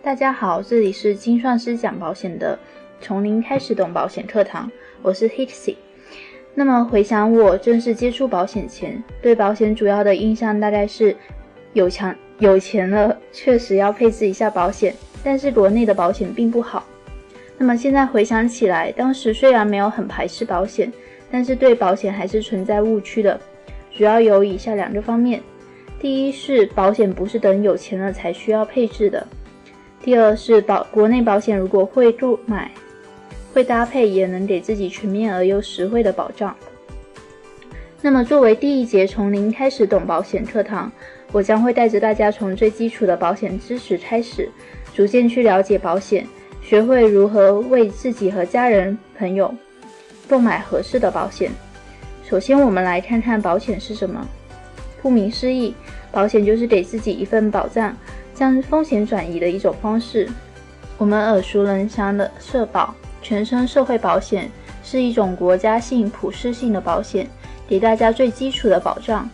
大家好，这里是精算师讲保险的从零开始懂保险课堂，我是 Hitsy。那么回想我正式接触保险前，对保险主要的印象大概是有强有钱了，确实要配置一下保险，但是国内的保险并不好。那么现在回想起来，当时虽然没有很排斥保险，但是对保险还是存在误区的，主要有以下两个方面：第一是保险不是等有钱了才需要配置的。第二是保国内保险，如果会购买、会搭配，也能给自己全面而又实惠的保障。那么，作为第一节从零开始懂保险课堂，我将会带着大家从最基础的保险知识开始，逐渐去了解保险，学会如何为自己和家人、朋友购买合适的保险。首先，我们来看看保险是什么。顾名思义，保险就是给自己一份保障。将风险转移的一种方式。我们耳熟能详的社保、全身社会保险是一种国家性、普适性的保险，给大家最基础的保障，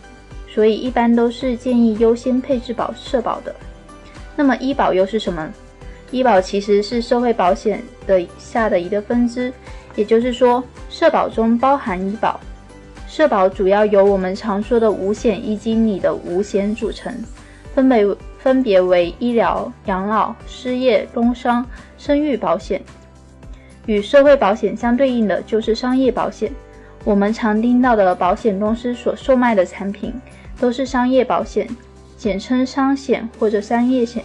所以一般都是建议优先配置保社保的。那么医保又是什么？医保其实是社会保险的下的一个分支，也就是说，社保中包含医保。社保主要由我们常说的五险一金里的五险组成，分为。分别为医疗、养老、失业、工伤、生育保险。与社会保险相对应的就是商业保险。我们常听到的保险公司所售卖的产品都是商业保险，简称商险或者商业险。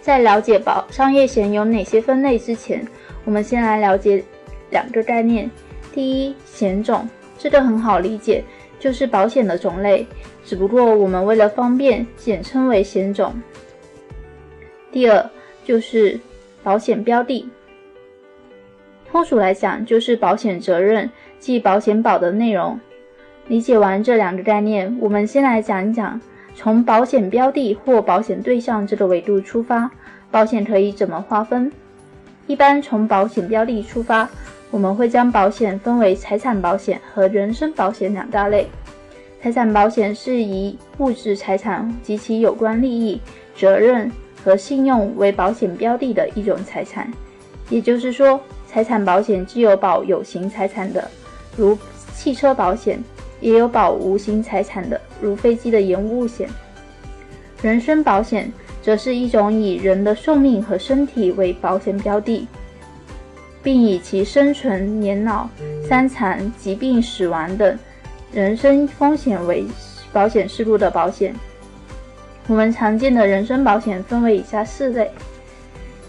在了解保商业险有哪些分类之前，我们先来了解两个概念。第一，险种，这个很好理解，就是保险的种类。只不过我们为了方便，简称为险种。第二就是保险标的，通俗来讲就是保险责任，即保险保的内容。理解完这两个概念，我们先来讲一讲，从保险标的或保险对象这个维度出发，保险可以怎么划分？一般从保险标的出发，我们会将保险分为财产保险和人身保险两大类。财产保险是以物质财产及其有关利益、责任和信用为保险标的的一种财产。也就是说，财产保险既有保有形财产的，如汽车保险，也有保无形财产的，如飞机的延误险。人身保险则是一种以人的寿命和身体为保险标的，并以其生存、年老、伤残、疾病、死亡等。人身风险为保险事故的保险，我们常见的人身保险分为以下四类。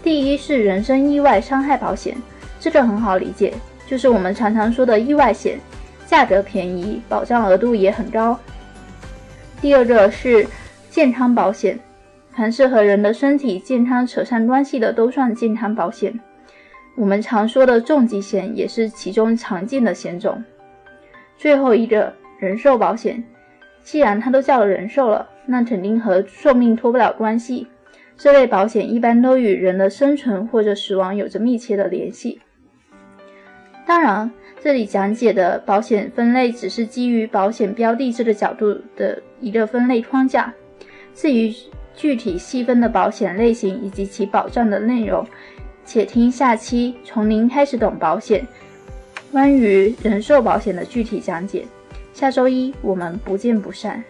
第一是人身意外伤害保险，这个很好理解，就是我们常常说的意外险，价格便宜，保障额度也很高。第二个是健康保险，凡是和人的身体健康扯上关系的都算健康保险。我们常说的重疾险也是其中常见的险种。最后一个人寿保险，既然它都叫人寿了，那肯定和寿命脱不了关系。这类保险一般都与人的生存或者死亡有着密切的联系。当然，这里讲解的保险分类只是基于保险标的这个角度的一个分类框架。至于具体细分的保险类型以及其保障的内容，且听下期从零开始懂保险。关于人寿保险的具体讲解，下周一我们不见不散。